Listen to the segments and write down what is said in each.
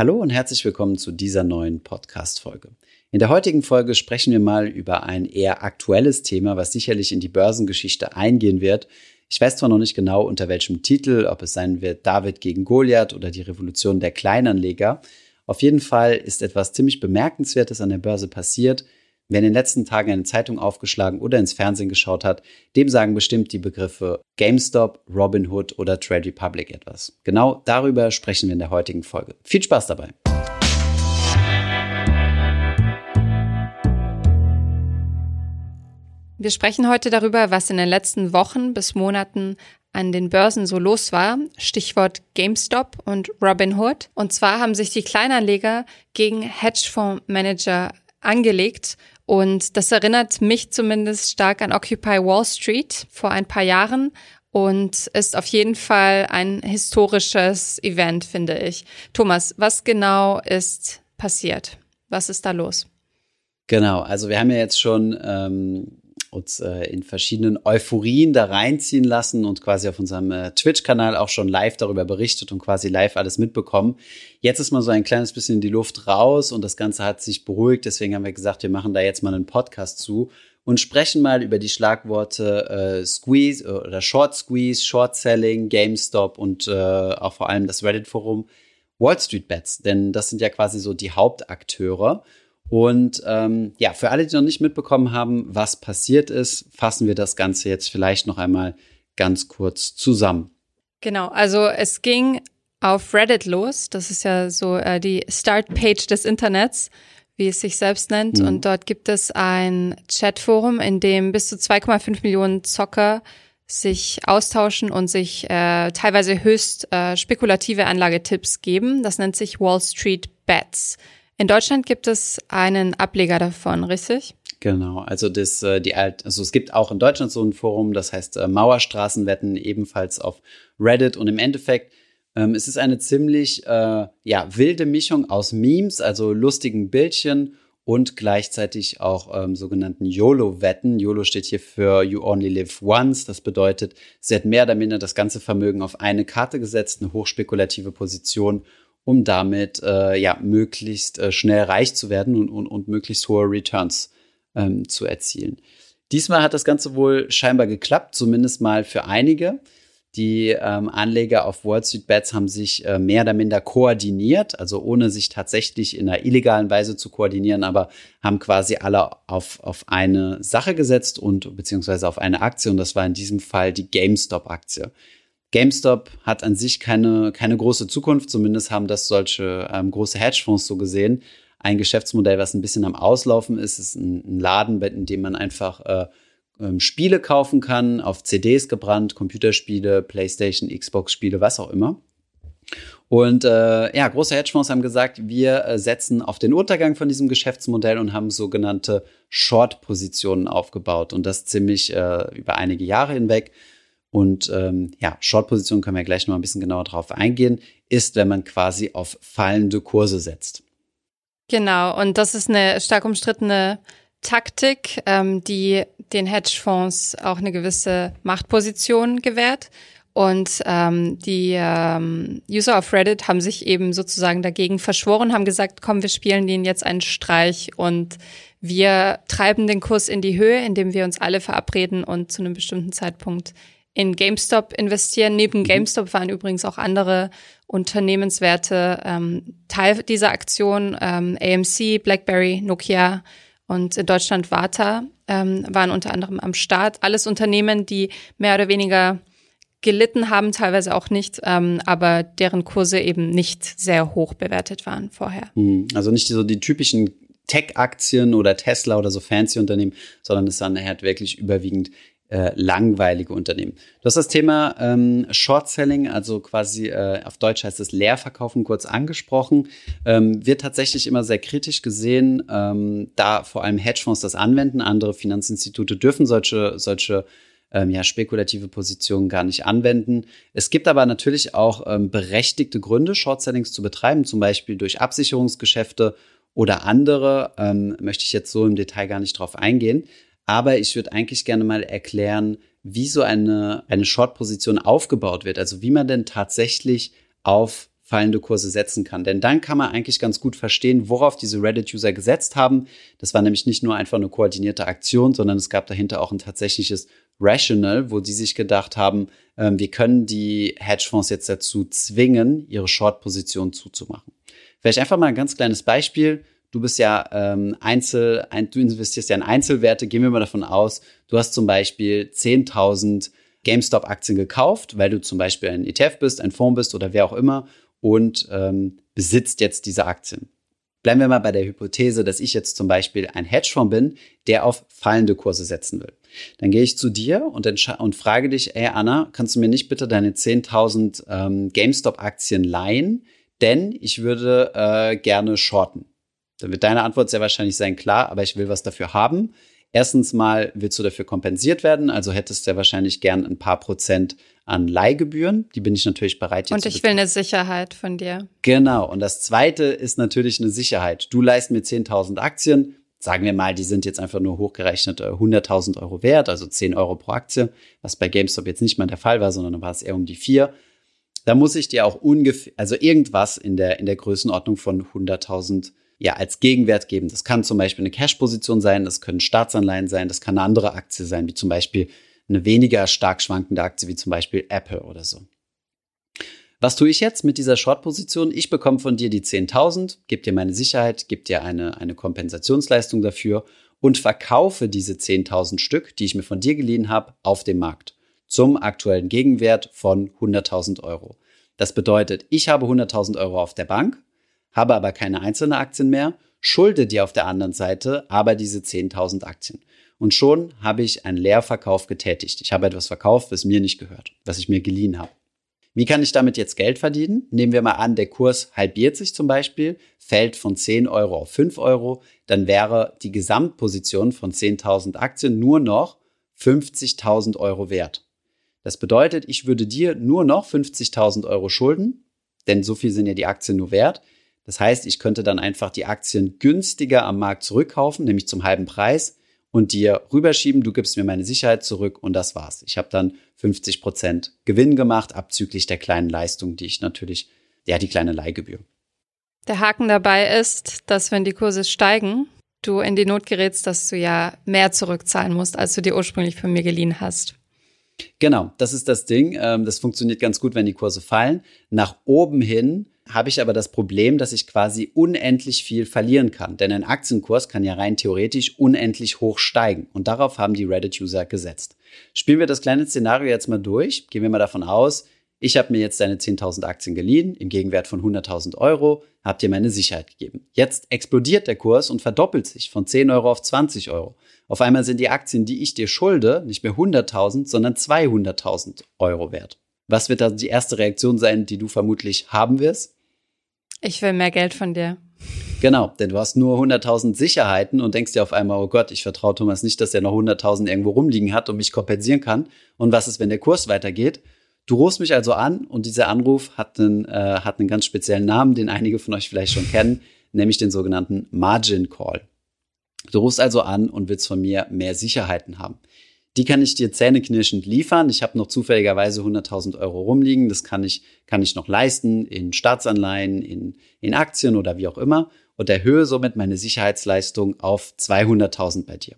Hallo und herzlich willkommen zu dieser neuen Podcast-Folge. In der heutigen Folge sprechen wir mal über ein eher aktuelles Thema, was sicherlich in die Börsengeschichte eingehen wird. Ich weiß zwar noch nicht genau unter welchem Titel, ob es sein wird David gegen Goliath oder die Revolution der Kleinanleger. Auf jeden Fall ist etwas ziemlich Bemerkenswertes an der Börse passiert. Wer in den letzten Tagen eine Zeitung aufgeschlagen oder ins Fernsehen geschaut hat, dem sagen bestimmt die Begriffe GameStop, Robinhood oder Trade Republic etwas. Genau darüber sprechen wir in der heutigen Folge. Viel Spaß dabei! Wir sprechen heute darüber, was in den letzten Wochen bis Monaten an den Börsen so los war. Stichwort GameStop und Robinhood. Und zwar haben sich die Kleinanleger gegen Hedgefondsmanager angelegt und das erinnert mich zumindest stark an Occupy Wall Street vor ein paar Jahren und ist auf jeden Fall ein historisches Event, finde ich. Thomas, was genau ist passiert? Was ist da los? Genau, also wir haben ja jetzt schon ähm, uns äh, in verschiedenen Euphorien da reinziehen lassen und quasi auf unserem äh, Twitch-Kanal auch schon live darüber berichtet und quasi live alles mitbekommen. Jetzt ist mal so ein kleines bisschen in die Luft raus und das Ganze hat sich beruhigt. Deswegen haben wir gesagt, wir machen da jetzt mal einen Podcast zu und sprechen mal über die Schlagworte äh, Squeeze äh, oder Short Squeeze, Short Selling, GameStop und äh, auch vor allem das Reddit-Forum Wall Street Bets. Denn das sind ja quasi so die Hauptakteure. Und ähm, ja, für alle, die noch nicht mitbekommen haben, was passiert ist, fassen wir das Ganze jetzt vielleicht noch einmal ganz kurz zusammen. Genau, also es ging auf Reddit los. Das ist ja so äh, die Startpage des Internets, wie es sich selbst nennt. Mhm. Und dort gibt es ein Chatforum, in dem bis zu 2,5 Millionen Zocker sich austauschen und sich äh, teilweise höchst äh, spekulative Anlagetipps geben. Das nennt sich Wall Street Bets. In Deutschland gibt es einen Ableger davon, richtig? Genau, also das, äh, die alt, also es gibt auch in Deutschland so ein Forum, das heißt äh, Mauerstraßenwetten, ebenfalls auf Reddit und im Endeffekt ähm, es ist eine ziemlich äh, ja, wilde Mischung aus Memes, also lustigen Bildchen und gleichzeitig auch ähm, sogenannten YOLO-Wetten. YOLO steht hier für You Only Live Once. Das bedeutet, sie hat mehr oder minder das ganze Vermögen auf eine Karte gesetzt, eine hochspekulative Position um damit äh, ja möglichst äh, schnell reich zu werden und, und, und möglichst hohe Returns ähm, zu erzielen. Diesmal hat das Ganze wohl scheinbar geklappt, zumindest mal für einige. Die ähm, Anleger auf Wall Street Bets haben sich äh, mehr oder minder koordiniert, also ohne sich tatsächlich in einer illegalen Weise zu koordinieren, aber haben quasi alle auf, auf eine Sache gesetzt und beziehungsweise auf eine Aktie und das war in diesem Fall die GameStop-Aktie. GameStop hat an sich keine, keine große Zukunft, zumindest haben das solche ähm, große Hedgefonds so gesehen. Ein Geschäftsmodell, was ein bisschen am Auslaufen ist, ist ein, ein Laden, in dem man einfach äh, ähm, Spiele kaufen kann, auf CDs gebrannt, Computerspiele, PlayStation, Xbox-Spiele, was auch immer. Und äh, ja, große Hedgefonds haben gesagt, wir äh, setzen auf den Untergang von diesem Geschäftsmodell und haben sogenannte Short-Positionen aufgebaut und das ziemlich äh, über einige Jahre hinweg. Und ähm, ja, Short-Position können wir gleich noch ein bisschen genauer drauf eingehen, ist, wenn man quasi auf fallende Kurse setzt. Genau, und das ist eine stark umstrittene Taktik, ähm, die den Hedgefonds auch eine gewisse Machtposition gewährt. Und ähm, die ähm, User auf Reddit haben sich eben sozusagen dagegen verschworen, haben gesagt, komm, wir spielen denen jetzt einen Streich und wir treiben den Kurs in die Höhe, indem wir uns alle verabreden und zu einem bestimmten Zeitpunkt in GameStop investieren. Neben mhm. GameStop waren übrigens auch andere Unternehmenswerte ähm, Teil dieser Aktion. Ähm, AMC, BlackBerry, Nokia und in Deutschland Warta ähm, waren unter anderem am Start. Alles Unternehmen, die mehr oder weniger gelitten haben, teilweise auch nicht, ähm, aber deren Kurse eben nicht sehr hoch bewertet waren vorher. Mhm. Also nicht so die typischen Tech-Aktien oder Tesla oder so fancy Unternehmen, sondern es waren halt wirklich überwiegend äh, langweilige Unternehmen. Du hast das Thema ähm, Short Selling, also quasi äh, auf Deutsch heißt es Leerverkaufen, kurz angesprochen. Ähm, wird tatsächlich immer sehr kritisch gesehen, ähm, da vor allem Hedgefonds das anwenden. Andere Finanzinstitute dürfen solche, solche ähm, ja, spekulative Positionen gar nicht anwenden. Es gibt aber natürlich auch ähm, berechtigte Gründe, Short Sellings zu betreiben, zum Beispiel durch Absicherungsgeschäfte oder andere. Ähm, möchte ich jetzt so im Detail gar nicht drauf eingehen. Aber ich würde eigentlich gerne mal erklären, wie so eine, eine Short-Position aufgebaut wird. Also wie man denn tatsächlich auf fallende Kurse setzen kann. Denn dann kann man eigentlich ganz gut verstehen, worauf diese Reddit-User gesetzt haben. Das war nämlich nicht nur einfach eine koordinierte Aktion, sondern es gab dahinter auch ein tatsächliches Rational, wo die sich gedacht haben, äh, wir können die Hedgefonds jetzt dazu zwingen, ihre Short-Position zuzumachen. Vielleicht einfach mal ein ganz kleines Beispiel. Du bist ja ähm, Einzel, ein, du investierst ja in Einzelwerte. Gehen wir mal davon aus, du hast zum Beispiel 10.000 GameStop-Aktien gekauft, weil du zum Beispiel ein ETF bist, ein Fonds bist oder wer auch immer und ähm, besitzt jetzt diese Aktien. Bleiben wir mal bei der Hypothese, dass ich jetzt zum Beispiel ein Hedgefonds bin, der auf fallende Kurse setzen will. Dann gehe ich zu dir und, und frage dich, ey Anna, kannst du mir nicht bitte deine 10.000 ähm, GameStop-Aktien leihen? Denn ich würde äh, gerne shorten. Dann wird deine Antwort sehr wahrscheinlich sein, klar, aber ich will was dafür haben. Erstens mal willst du dafür kompensiert werden, also hättest du ja wahrscheinlich gern ein paar Prozent an Leihgebühren. Die bin ich natürlich bereit hier Und ich will eine Sicherheit von dir. Genau. Und das zweite ist natürlich eine Sicherheit. Du leist mir 10.000 Aktien. Sagen wir mal, die sind jetzt einfach nur hochgerechnet 100.000 äh, Euro wert, also 10 Euro pro Aktie, was bei GameStop jetzt nicht mal der Fall war, sondern war es eher um die vier. Da muss ich dir auch ungefähr, also irgendwas in der, in der Größenordnung von 100.000 ja, als Gegenwert geben. Das kann zum Beispiel eine Cash-Position sein, das können Staatsanleihen sein, das kann eine andere Aktie sein, wie zum Beispiel eine weniger stark schwankende Aktie, wie zum Beispiel Apple oder so. Was tue ich jetzt mit dieser Short-Position? Ich bekomme von dir die 10.000, gebe dir meine Sicherheit, gebe dir eine, eine Kompensationsleistung dafür und verkaufe diese 10.000 Stück, die ich mir von dir geliehen habe, auf dem Markt zum aktuellen Gegenwert von 100.000 Euro. Das bedeutet, ich habe 100.000 Euro auf der Bank, habe aber keine einzelnen Aktien mehr, schulde dir auf der anderen Seite aber diese 10.000 Aktien. Und schon habe ich einen Leerverkauf getätigt. Ich habe etwas verkauft, was mir nicht gehört, was ich mir geliehen habe. Wie kann ich damit jetzt Geld verdienen? Nehmen wir mal an, der Kurs halbiert sich zum Beispiel, fällt von 10 Euro auf 5 Euro, dann wäre die Gesamtposition von 10.000 Aktien nur noch 50.000 Euro wert. Das bedeutet, ich würde dir nur noch 50.000 Euro schulden, denn so viel sind ja die Aktien nur wert. Das heißt, ich könnte dann einfach die Aktien günstiger am Markt zurückkaufen, nämlich zum halben Preis und dir rüberschieben, du gibst mir meine Sicherheit zurück und das war's. Ich habe dann 50 Prozent Gewinn gemacht, abzüglich der kleinen Leistung, die ich natürlich, ja, die kleine Leihgebühr. Der Haken dabei ist, dass wenn die Kurse steigen, du in die Not gerätst, dass du ja mehr zurückzahlen musst, als du dir ursprünglich von mir geliehen hast. Genau, das ist das Ding. Ähm, das funktioniert ganz gut, wenn die Kurse fallen. Nach oben hin habe ich aber das Problem, dass ich quasi unendlich viel verlieren kann. Denn ein Aktienkurs kann ja rein theoretisch unendlich hoch steigen. Und darauf haben die Reddit-User gesetzt. Spielen wir das kleine Szenario jetzt mal durch. Gehen wir mal davon aus, ich habe mir jetzt deine 10.000 Aktien geliehen, im Gegenwert von 100.000 Euro, habe dir meine Sicherheit gegeben. Jetzt explodiert der Kurs und verdoppelt sich von 10 Euro auf 20 Euro. Auf einmal sind die Aktien, die ich dir schulde, nicht mehr 100.000, sondern 200.000 Euro wert. Was wird da die erste Reaktion sein, die du vermutlich haben wirst? Ich will mehr Geld von dir. Genau, denn du hast nur 100.000 Sicherheiten und denkst dir auf einmal, oh Gott, ich vertraue Thomas nicht, dass er noch 100.000 irgendwo rumliegen hat und mich kompensieren kann. Und was ist, wenn der Kurs weitergeht? Du rufst mich also an und dieser Anruf hat einen, äh, hat einen ganz speziellen Namen, den einige von euch vielleicht schon kennen, nämlich den sogenannten Margin Call. Du rufst also an und willst von mir mehr Sicherheiten haben. Die kann ich dir zähneknirschend liefern. Ich habe noch zufälligerweise 100.000 Euro rumliegen. Das kann ich, kann ich noch leisten in Staatsanleihen, in, in Aktien oder wie auch immer und erhöhe somit meine Sicherheitsleistung auf 200.000 bei dir.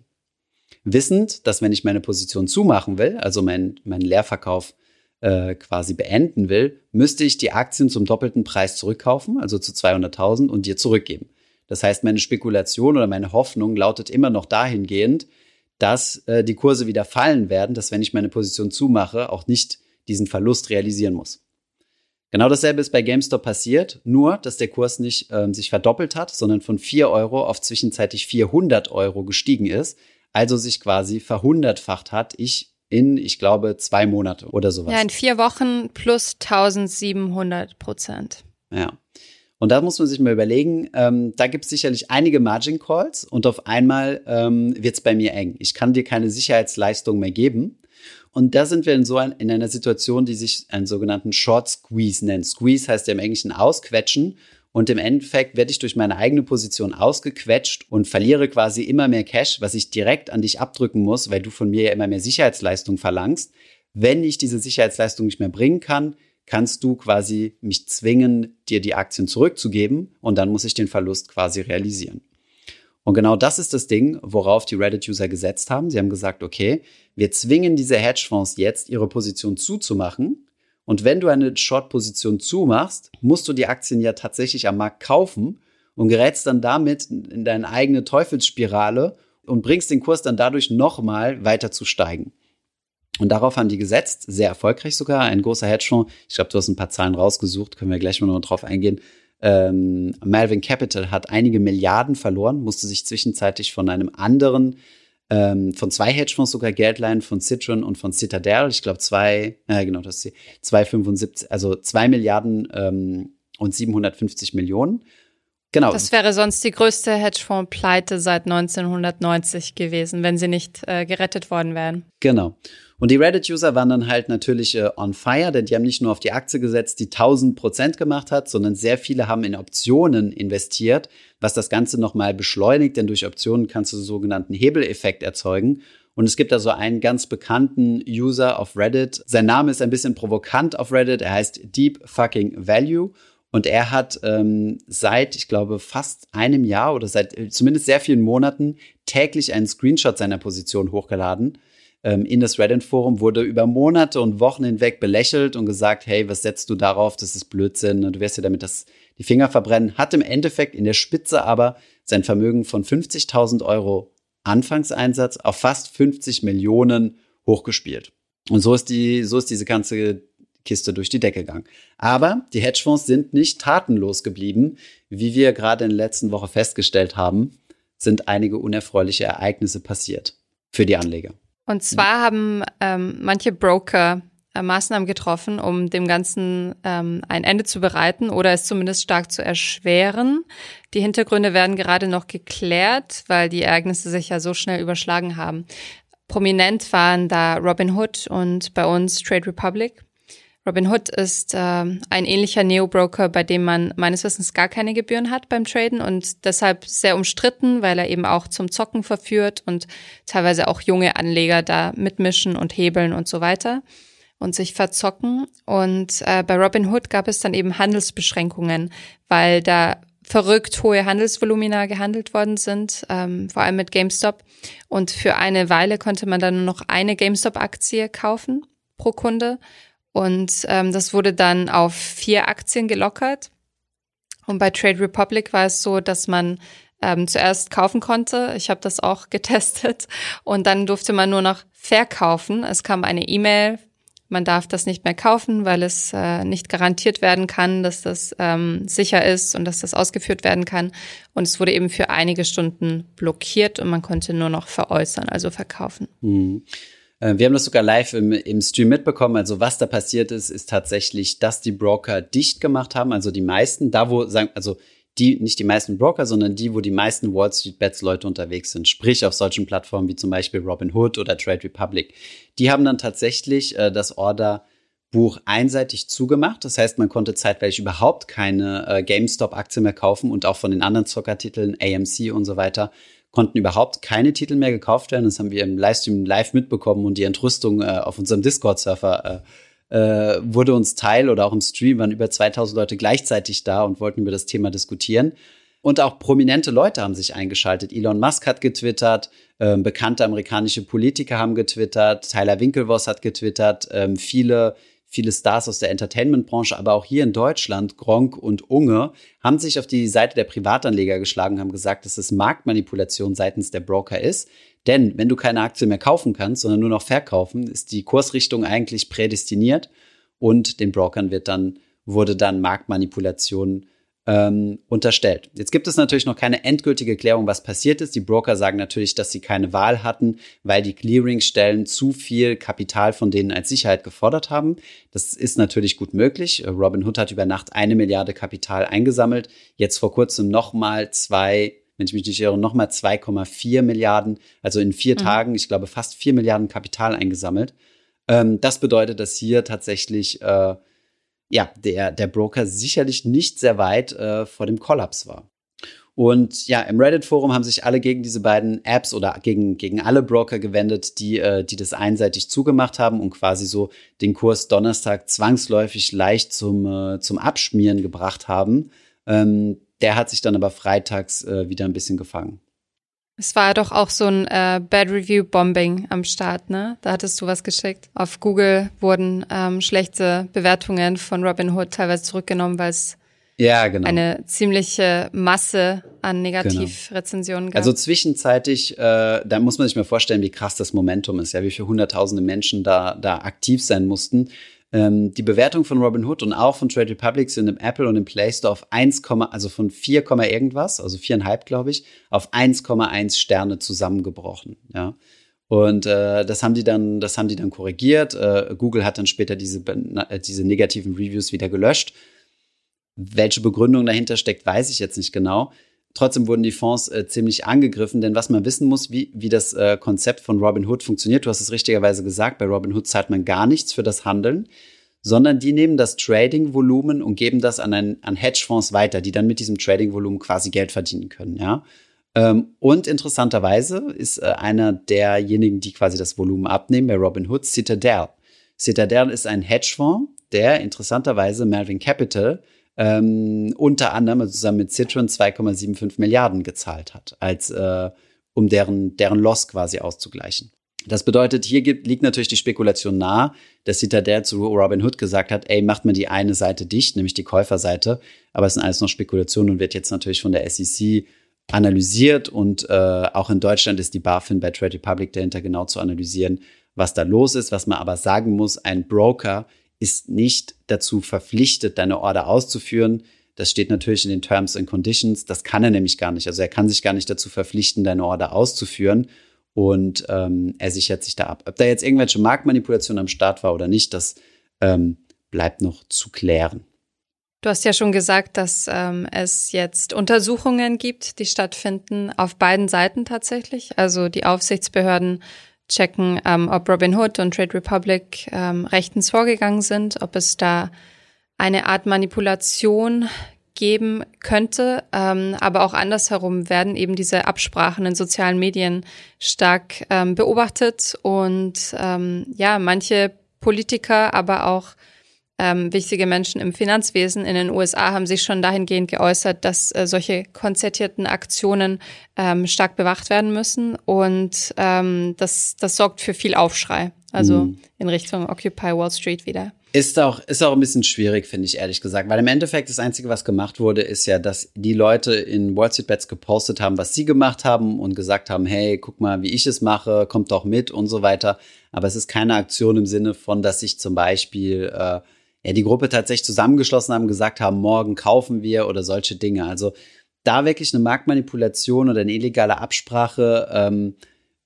Wissend, dass wenn ich meine Position zumachen will, also meinen mein Leerverkauf äh, quasi beenden will, müsste ich die Aktien zum doppelten Preis zurückkaufen, also zu 200.000 und dir zurückgeben. Das heißt, meine Spekulation oder meine Hoffnung lautet immer noch dahingehend, dass äh, die Kurse wieder fallen werden, dass wenn ich meine Position zumache, auch nicht diesen Verlust realisieren muss. Genau dasselbe ist bei GameStop passiert, nur dass der Kurs nicht äh, sich verdoppelt hat, sondern von 4 Euro auf zwischenzeitlich 400 Euro gestiegen ist, also sich quasi verhundertfacht hat. Ich in, ich glaube, zwei Monate oder sowas. Ja, in vier Wochen plus 1700 Prozent. Ja. Und da muss man sich mal überlegen, ähm, da gibt es sicherlich einige Margin Calls und auf einmal ähm, wird es bei mir eng. Ich kann dir keine Sicherheitsleistung mehr geben. Und da sind wir in so ein, in einer Situation, die sich einen sogenannten Short Squeeze nennt. Squeeze heißt ja im Englischen ausquetschen. Und im Endeffekt werde ich durch meine eigene Position ausgequetscht und verliere quasi immer mehr Cash, was ich direkt an dich abdrücken muss, weil du von mir ja immer mehr Sicherheitsleistung verlangst. Wenn ich diese Sicherheitsleistung nicht mehr bringen kann, kannst du quasi mich zwingen, dir die Aktien zurückzugeben und dann muss ich den Verlust quasi realisieren. Und genau das ist das Ding, worauf die Reddit-User gesetzt haben. Sie haben gesagt, okay, wir zwingen diese Hedgefonds jetzt, ihre Position zuzumachen. Und wenn du eine Short-Position zumachst, musst du die Aktien ja tatsächlich am Markt kaufen und gerätst dann damit in deine eigene Teufelsspirale und bringst den Kurs dann dadurch nochmal weiter zu steigen. Und darauf haben die gesetzt, sehr erfolgreich sogar. Ein großer Hedgefonds, ich glaube, du hast ein paar Zahlen rausgesucht, können wir gleich mal noch drauf eingehen. Ähm, Malvin Capital hat einige Milliarden verloren, musste sich zwischenzeitlich von einem anderen, ähm, von zwei Hedgefonds sogar Geld leihen, von Citron und von Citadel. Ich glaube, zwei, äh, genau, das ist 275, also zwei Milliarden ähm, und 750 Millionen. Genau. Das wäre sonst die größte Hedgefonds-Pleite seit 1990 gewesen, wenn sie nicht äh, gerettet worden wären. Genau. Und die Reddit-User waren dann halt natürlich äh, on fire, denn die haben nicht nur auf die Aktie gesetzt, die 1000 Prozent gemacht hat, sondern sehr viele haben in Optionen investiert, was das Ganze nochmal beschleunigt, denn durch Optionen kannst du einen sogenannten Hebeleffekt erzeugen. Und es gibt da so einen ganz bekannten User auf Reddit. Sein Name ist ein bisschen provokant auf Reddit. Er heißt Deep Fucking Value. Und er hat ähm, seit, ich glaube, fast einem Jahr oder seit äh, zumindest sehr vielen Monaten täglich einen Screenshot seiner Position hochgeladen ähm, in das Reddit-Forum, wurde über Monate und Wochen hinweg belächelt und gesagt, hey, was setzt du darauf? Das ist Blödsinn. Du wirst dir damit das, die Finger verbrennen. Hat im Endeffekt in der Spitze aber sein Vermögen von 50.000 Euro Anfangseinsatz auf fast 50 Millionen hochgespielt. Und so ist die, so ist diese ganze Kiste durch die Decke gegangen. Aber die Hedgefonds sind nicht tatenlos geblieben. Wie wir gerade in der letzten Woche festgestellt haben, sind einige unerfreuliche Ereignisse passiert für die Anleger. Und zwar haben ähm, manche Broker äh, Maßnahmen getroffen, um dem Ganzen ähm, ein Ende zu bereiten oder es zumindest stark zu erschweren. Die Hintergründe werden gerade noch geklärt, weil die Ereignisse sich ja so schnell überschlagen haben. Prominent waren da Robinhood und bei uns Trade Republic. Robinhood ist äh, ein ähnlicher Neo-Broker, bei dem man meines Wissens gar keine Gebühren hat beim Traden und deshalb sehr umstritten, weil er eben auch zum Zocken verführt und teilweise auch junge Anleger da mitmischen und hebeln und so weiter und sich verzocken. Und äh, bei Robinhood gab es dann eben Handelsbeschränkungen, weil da verrückt hohe Handelsvolumina gehandelt worden sind, ähm, vor allem mit GameStop. Und für eine Weile konnte man dann nur noch eine GameStop-Aktie kaufen pro Kunde. Und ähm, das wurde dann auf vier Aktien gelockert. Und bei Trade Republic war es so, dass man ähm, zuerst kaufen konnte. Ich habe das auch getestet. Und dann durfte man nur noch verkaufen. Es kam eine E-Mail. Man darf das nicht mehr kaufen, weil es äh, nicht garantiert werden kann, dass das ähm, sicher ist und dass das ausgeführt werden kann. Und es wurde eben für einige Stunden blockiert und man konnte nur noch veräußern, also verkaufen. Mhm. Äh, wir haben das sogar live im, im Stream mitbekommen. Also was da passiert ist, ist tatsächlich, dass die Broker dicht gemacht haben. Also die meisten, da wo, sagen, also die, nicht die meisten Broker, sondern die, wo die meisten Wall Street Bets Leute unterwegs sind. Sprich auf solchen Plattformen wie zum Beispiel Robinhood oder Trade Republic. Die haben dann tatsächlich äh, das Orderbuch einseitig zugemacht. Das heißt, man konnte zeitweilig überhaupt keine äh, GameStop-Aktie mehr kaufen und auch von den anderen Zockertiteln, AMC und so weiter, konnten überhaupt keine Titel mehr gekauft werden. Das haben wir im Livestream live mitbekommen und die Entrüstung äh, auf unserem Discord-Server äh, äh, wurde uns teil oder auch im Stream waren über 2000 Leute gleichzeitig da und wollten über das Thema diskutieren. Und auch prominente Leute haben sich eingeschaltet. Elon Musk hat getwittert, äh, bekannte amerikanische Politiker haben getwittert, Tyler Winklevoss hat getwittert, äh, viele viele Stars aus der Entertainment-Branche, aber auch hier in Deutschland, Gronk und Unge, haben sich auf die Seite der Privatanleger geschlagen, haben gesagt, dass es Marktmanipulation seitens der Broker ist. Denn wenn du keine Aktie mehr kaufen kannst, sondern nur noch verkaufen, ist die Kursrichtung eigentlich prädestiniert und den Brokern wird dann, wurde dann Marktmanipulation ähm, unterstellt. Jetzt gibt es natürlich noch keine endgültige Klärung, was passiert ist. Die Broker sagen natürlich, dass sie keine Wahl hatten, weil die Clearingstellen zu viel Kapital von denen als Sicherheit gefordert haben. Das ist natürlich gut möglich. Robinhood hat über Nacht eine Milliarde Kapital eingesammelt. Jetzt vor kurzem nochmal zwei wenn ich mich nicht irre, nochmal 2,4 Milliarden, also in vier mhm. Tagen, ich glaube, fast vier Milliarden Kapital eingesammelt. Ähm, das bedeutet, dass hier tatsächlich äh, ja, der, der Broker sicherlich nicht sehr weit äh, vor dem Kollaps war. Und ja, im Reddit-Forum haben sich alle gegen diese beiden Apps oder gegen, gegen alle Broker gewendet, die, äh, die das einseitig zugemacht haben und quasi so den Kurs Donnerstag zwangsläufig leicht zum, äh, zum Abschmieren gebracht haben. Ähm, der hat sich dann aber freitags äh, wieder ein bisschen gefangen. Es war doch auch so ein äh, Bad Review Bombing am Start, ne? Da hattest du was geschickt. Auf Google wurden ähm, schlechte Bewertungen von Robinhood teilweise zurückgenommen, weil es ja, genau. eine ziemliche Masse an Negativrezensionen gab. Also zwischenzeitlich, äh, da muss man sich mal vorstellen, wie krass das Momentum ist, ja, wie viele hunderttausende Menschen da, da aktiv sein mussten. Ähm, die Bewertung von Robinhood und auch von Trade Republic sind im Apple und im Play Store auf 1, also von 4, irgendwas, also 4,5 glaube ich, auf 1,1 Sterne zusammengebrochen. Ja. Und äh, das haben die dann, das haben die dann korrigiert. Äh, Google hat dann später diese, äh, diese negativen Reviews wieder gelöscht. Welche Begründung dahinter steckt, weiß ich jetzt nicht genau. Trotzdem wurden die Fonds äh, ziemlich angegriffen, denn was man wissen muss, wie, wie das äh, Konzept von Robinhood funktioniert, du hast es richtigerweise gesagt, bei Robinhood zahlt man gar nichts für das Handeln, sondern die nehmen das Trading-Volumen und geben das an, ein, an Hedgefonds weiter, die dann mit diesem Trading-Volumen quasi Geld verdienen können, ja. Ähm, und interessanterweise ist äh, einer derjenigen, die quasi das Volumen abnehmen bei Robinhood, Citadel. Citadel ist ein Hedgefonds, der interessanterweise Melvin Capital ähm, unter anderem also zusammen mit Citron 2,75 Milliarden gezahlt hat, als äh, um deren, deren Loss quasi auszugleichen. Das bedeutet, hier gibt, liegt natürlich die Spekulation nahe, dass Citadel zu Robin Hood gesagt hat, ey, macht mal die eine Seite dicht, nämlich die Käuferseite. Aber es sind alles noch Spekulationen und wird jetzt natürlich von der SEC analysiert und äh, auch in Deutschland ist die BaFin bei Trade Republic dahinter genau zu analysieren, was da los ist. Was man aber sagen muss, ein Broker ist nicht dazu verpflichtet, deine Order auszuführen. Das steht natürlich in den Terms and Conditions. Das kann er nämlich gar nicht. Also er kann sich gar nicht dazu verpflichten, deine Order auszuführen. Und ähm, er sichert sich da ab. Ob da jetzt irgendwelche Marktmanipulation am Start war oder nicht, das ähm, bleibt noch zu klären. Du hast ja schon gesagt, dass ähm, es jetzt Untersuchungen gibt, die stattfinden auf beiden Seiten tatsächlich. Also die Aufsichtsbehörden checken, ähm, ob Robinhood und Trade Republic ähm, rechtens vorgegangen sind, ob es da eine Art Manipulation geben könnte, ähm, aber auch andersherum werden eben diese Absprachen in sozialen Medien stark ähm, beobachtet. Und ähm, ja, manche Politiker, aber auch ähm, wichtige Menschen im Finanzwesen in den USA haben sich schon dahingehend geäußert, dass äh, solche konzertierten Aktionen ähm, stark bewacht werden müssen. Und ähm, das, das sorgt für viel Aufschrei. Also mhm. in Richtung Occupy Wall Street wieder. Ist auch, ist auch ein bisschen schwierig, finde ich ehrlich gesagt, weil im Endeffekt das Einzige, was gemacht wurde, ist ja, dass die Leute in Wall Street Bets gepostet haben, was sie gemacht haben und gesagt haben, hey, guck mal, wie ich es mache, kommt doch mit und so weiter. Aber es ist keine Aktion im Sinne von, dass ich zum Beispiel äh, ja, die Gruppe tatsächlich zusammengeschlossen haben, gesagt haben, morgen kaufen wir oder solche Dinge. Also da wirklich eine Marktmanipulation oder eine illegale Absprache ähm,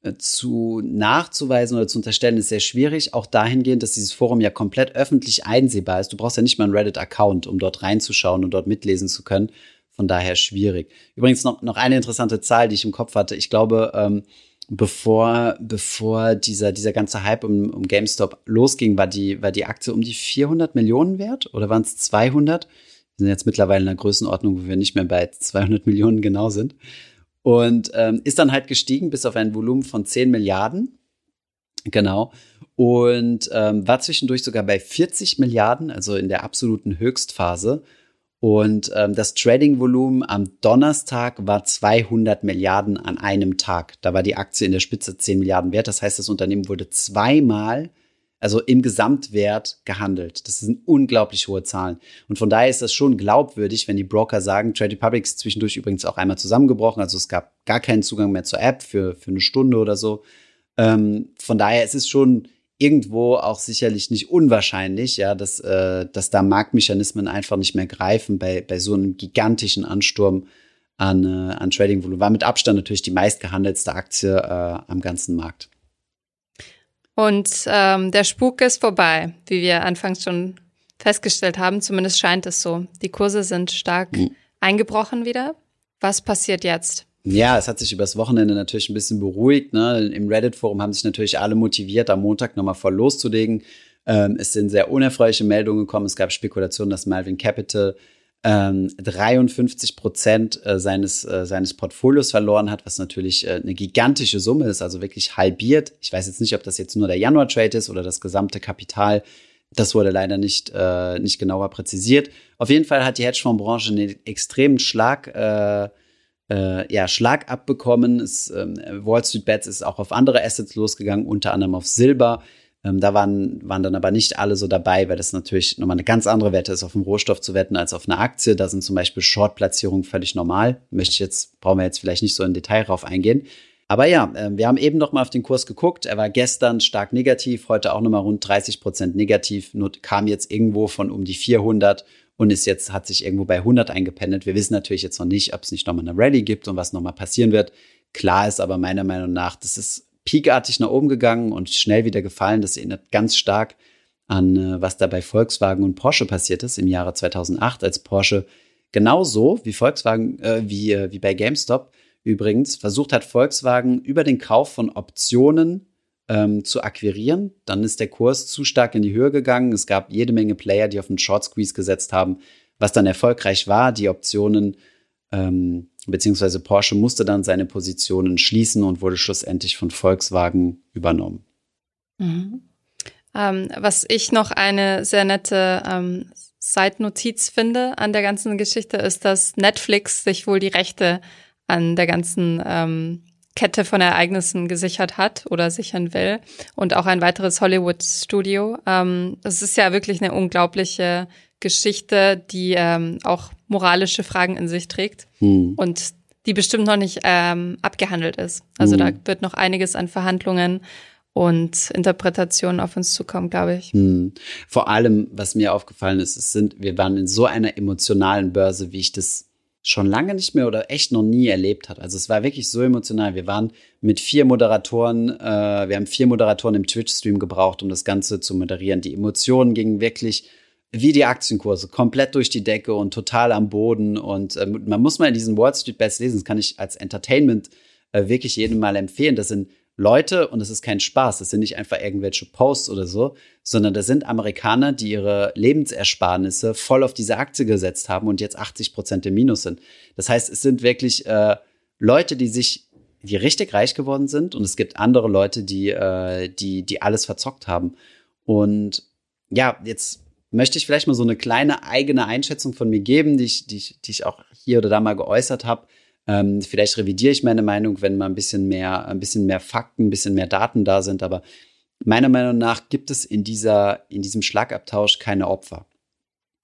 äh, zu nachzuweisen oder zu unterstellen, ist sehr schwierig. Auch dahingehend, dass dieses Forum ja komplett öffentlich einsehbar ist. Du brauchst ja nicht mal einen Reddit-Account, um dort reinzuschauen und dort mitlesen zu können. Von daher schwierig. Übrigens noch, noch eine interessante Zahl, die ich im Kopf hatte. Ich glaube, ähm, bevor, bevor dieser, dieser ganze Hype um, um GameStop losging, war die, war die Aktie um die 400 Millionen wert oder waren es 200? Wir sind jetzt mittlerweile in einer Größenordnung, wo wir nicht mehr bei 200 Millionen genau sind. Und ähm, ist dann halt gestiegen bis auf ein Volumen von 10 Milliarden. Genau. Und ähm, war zwischendurch sogar bei 40 Milliarden, also in der absoluten Höchstphase. Und ähm, das Trading-Volumen am Donnerstag war 200 Milliarden an einem Tag. Da war die Aktie in der Spitze 10 Milliarden wert. Das heißt, das Unternehmen wurde zweimal, also im Gesamtwert gehandelt. Das sind unglaublich hohe Zahlen. Und von daher ist das schon glaubwürdig, wenn die Broker sagen, Trade Republic ist zwischendurch übrigens auch einmal zusammengebrochen. Also es gab gar keinen Zugang mehr zur App für, für eine Stunde oder so. Ähm, von daher ist es schon irgendwo auch sicherlich nicht unwahrscheinlich, ja, dass, äh, dass da Marktmechanismen einfach nicht mehr greifen bei, bei so einem gigantischen Ansturm an, äh, an Trading-Volumen. War mit Abstand natürlich die meistgehandelste Aktie äh, am ganzen Markt. Und ähm, der Spuk ist vorbei, wie wir anfangs schon festgestellt haben. Zumindest scheint es so. Die Kurse sind stark mhm. eingebrochen wieder. Was passiert jetzt? Ja, es hat sich übers Wochenende natürlich ein bisschen beruhigt. Ne? Im Reddit-Forum haben sich natürlich alle motiviert, am Montag nochmal voll loszulegen. Ähm, es sind sehr unerfreuliche Meldungen gekommen. Es gab Spekulationen, dass Malvin Capital ähm, 53 Prozent äh, seines, äh, seines Portfolios verloren hat, was natürlich äh, eine gigantische Summe ist, also wirklich halbiert. Ich weiß jetzt nicht, ob das jetzt nur der Januar-Trade ist oder das gesamte Kapital. Das wurde leider nicht, äh, nicht genauer präzisiert. Auf jeden Fall hat die Hedgefondsbranche einen extremen Schlag, äh, äh, ja, Schlag abbekommen. Es, ähm, Wall Street Bets ist auch auf andere Assets losgegangen, unter anderem auf Silber. Ähm, da waren, waren dann aber nicht alle so dabei, weil das natürlich nochmal eine ganz andere Wette ist, auf einen Rohstoff zu wetten als auf eine Aktie. Da sind zum Beispiel Short-Platzierungen völlig normal. Möchte ich jetzt, brauchen wir jetzt vielleicht nicht so in Detail drauf eingehen. Aber ja, äh, wir haben eben noch mal auf den Kurs geguckt. Er war gestern stark negativ, heute auch noch mal rund 30 Prozent negativ. Nur kam jetzt irgendwo von um die 400 und ist jetzt, hat sich irgendwo bei 100 eingependelt. Wir wissen natürlich jetzt noch nicht, ob es nicht noch mal eine Rallye gibt und was noch mal passieren wird. Klar ist aber meiner Meinung nach, das ist peakartig nach oben gegangen und schnell wieder gefallen. Das erinnert ganz stark an, äh, was da bei Volkswagen und Porsche passiert ist im Jahre 2008, als Porsche genauso wie Volkswagen, äh, wie, äh, wie bei GameStop übrigens, versucht hat, Volkswagen über den Kauf von Optionen ähm, zu akquirieren. Dann ist der Kurs zu stark in die Höhe gegangen. Es gab jede Menge Player, die auf einen Short Squeeze gesetzt haben, was dann erfolgreich war. Die Optionen ähm, beziehungsweise Porsche musste dann seine Positionen schließen und wurde schlussendlich von Volkswagen übernommen. Mhm. Ähm, was ich noch eine sehr nette ähm, Seitnotiz finde an der ganzen Geschichte, ist, dass Netflix sich wohl die Rechte an der ganzen ähm, Kette von Ereignissen gesichert hat oder sichern will und auch ein weiteres Hollywood-Studio. Ähm, es ist ja wirklich eine unglaubliche Geschichte, die ähm, auch moralische Fragen in sich trägt hm. und die bestimmt noch nicht ähm, abgehandelt ist. Also hm. da wird noch einiges an Verhandlungen und Interpretationen auf uns zukommen, glaube ich. Hm. Vor allem, was mir aufgefallen ist, es sind, wir waren in so einer emotionalen Börse, wie ich das schon lange nicht mehr oder echt noch nie erlebt hat. Also es war wirklich so emotional. Wir waren mit vier Moderatoren, äh, wir haben vier Moderatoren im Twitch-Stream gebraucht, um das Ganze zu moderieren. Die Emotionen gingen wirklich wie die Aktienkurse, komplett durch die Decke und total am Boden. Und äh, man muss mal in diesen Wall Street Bets lesen, das kann ich als Entertainment äh, wirklich jedem mal empfehlen. Das sind Leute und das ist kein Spaß. Das sind nicht einfach irgendwelche Posts oder so, sondern das sind Amerikaner, die ihre Lebensersparnisse voll auf diese Aktie gesetzt haben und jetzt 80 Prozent im Minus sind. Das heißt, es sind wirklich äh, Leute, die sich die richtig reich geworden sind und es gibt andere Leute, die, äh, die, die alles verzockt haben. Und ja, jetzt möchte ich vielleicht mal so eine kleine eigene Einschätzung von mir geben, die ich, die ich, die ich auch hier oder da mal geäußert habe. Ähm, vielleicht revidiere ich meine Meinung, wenn mal ein bisschen mehr, ein bisschen mehr Fakten, ein bisschen mehr Daten da sind. Aber meiner Meinung nach gibt es in dieser, in diesem Schlagabtausch keine Opfer.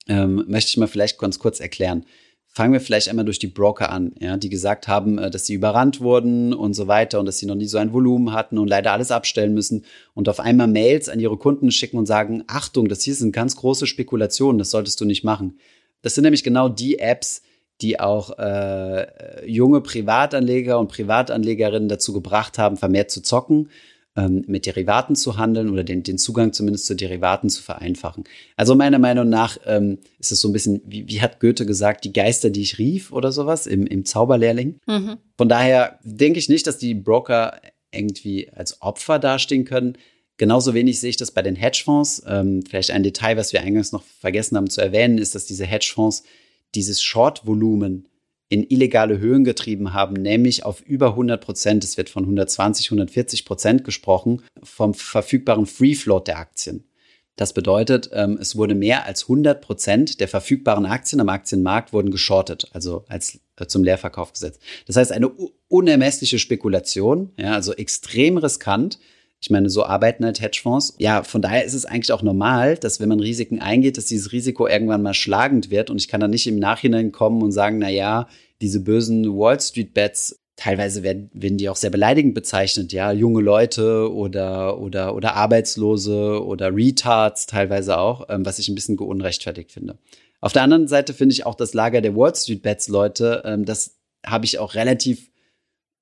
Ähm, möchte ich mal vielleicht ganz kurz erklären. Fangen wir vielleicht einmal durch die Broker an, ja, die gesagt haben, äh, dass sie überrannt wurden und so weiter und dass sie noch nie so ein Volumen hatten und leider alles abstellen müssen und auf einmal Mails an ihre Kunden schicken und sagen, Achtung, das hier sind ganz große Spekulationen, das solltest du nicht machen. Das sind nämlich genau die Apps, die auch äh, junge Privatanleger und Privatanlegerinnen dazu gebracht haben, vermehrt zu zocken ähm, mit Derivaten zu handeln oder den, den Zugang zumindest zu Derivaten zu vereinfachen. Also meiner Meinung nach ähm, ist es so ein bisschen, wie, wie hat Goethe gesagt, die Geister, die ich rief oder sowas im, im Zauberlehrling. Mhm. Von daher denke ich nicht, dass die Broker irgendwie als Opfer dastehen können. Genauso wenig sehe ich das bei den Hedgefonds. Ähm, vielleicht ein Detail, was wir eingangs noch vergessen haben zu erwähnen, ist, dass diese Hedgefonds dieses Short-Volumen in illegale Höhen getrieben haben, nämlich auf über 100 Prozent. Es wird von 120, 140 Prozent gesprochen vom verfügbaren Free Float der Aktien. Das bedeutet, ähm, es wurde mehr als 100 Prozent der verfügbaren Aktien am Aktienmarkt wurden geschortet, also als äh, zum Leerverkauf gesetzt. Das heißt, eine unermessliche Spekulation, ja, also extrem riskant. Ich meine, so arbeiten halt Hedgefonds. Ja, von daher ist es eigentlich auch normal, dass wenn man Risiken eingeht, dass dieses Risiko irgendwann mal schlagend wird und ich kann dann nicht im Nachhinein kommen und sagen, na ja, diese bösen Wall Street Bets teilweise werden, werden die auch sehr beleidigend bezeichnet, ja, junge Leute oder, oder, oder Arbeitslose oder Retards teilweise auch, ähm, was ich ein bisschen unrechtfertigt finde. Auf der anderen Seite finde ich auch das Lager der Wall Street Bets Leute, ähm, das habe ich auch relativ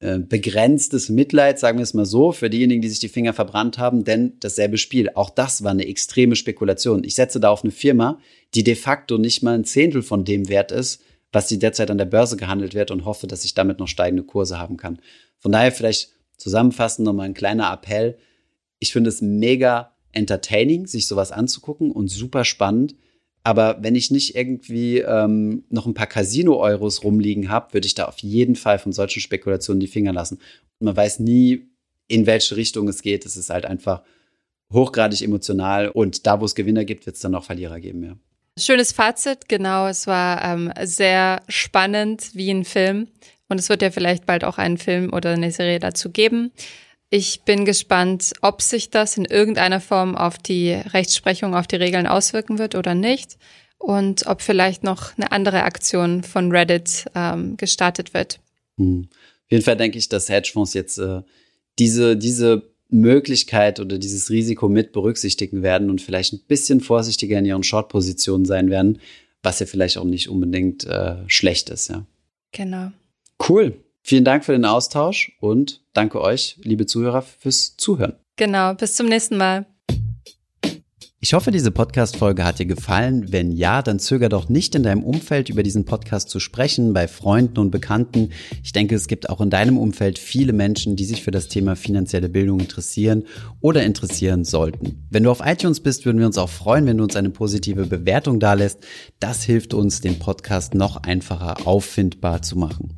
begrenztes Mitleid, sagen wir es mal so, für diejenigen, die sich die Finger verbrannt haben, denn dasselbe Spiel, auch das war eine extreme Spekulation. Ich setze da auf eine Firma, die de facto nicht mal ein Zehntel von dem wert ist, was die derzeit an der Börse gehandelt wird und hoffe, dass ich damit noch steigende Kurse haben kann. Von daher vielleicht zusammenfassend nochmal ein kleiner Appell. Ich finde es mega entertaining, sich sowas anzugucken und super spannend. Aber wenn ich nicht irgendwie ähm, noch ein paar Casino-Euros rumliegen habe, würde ich da auf jeden Fall von solchen Spekulationen die Finger lassen. Und man weiß nie, in welche Richtung es geht. Es ist halt einfach hochgradig emotional und da, wo es Gewinner gibt, wird es dann auch Verlierer geben, ja. Schönes Fazit, genau. Es war ähm, sehr spannend wie ein Film. Und es wird ja vielleicht bald auch einen Film oder eine Serie dazu geben. Ich bin gespannt, ob sich das in irgendeiner Form auf die Rechtsprechung, auf die Regeln auswirken wird oder nicht. Und ob vielleicht noch eine andere Aktion von Reddit ähm, gestartet wird. Hm. Auf jeden Fall denke ich, dass Hedgefonds jetzt äh, diese, diese Möglichkeit oder dieses Risiko mit berücksichtigen werden und vielleicht ein bisschen vorsichtiger in ihren Short-Positionen sein werden, was ja vielleicht auch nicht unbedingt äh, schlecht ist, ja. Genau. Cool. Vielen Dank für den Austausch und danke euch, liebe Zuhörer, fürs Zuhören. Genau. Bis zum nächsten Mal. Ich hoffe, diese Podcast-Folge hat dir gefallen. Wenn ja, dann zöger doch nicht in deinem Umfeld über diesen Podcast zu sprechen, bei Freunden und Bekannten. Ich denke, es gibt auch in deinem Umfeld viele Menschen, die sich für das Thema finanzielle Bildung interessieren oder interessieren sollten. Wenn du auf iTunes bist, würden wir uns auch freuen, wenn du uns eine positive Bewertung dalässt. Das hilft uns, den Podcast noch einfacher auffindbar zu machen.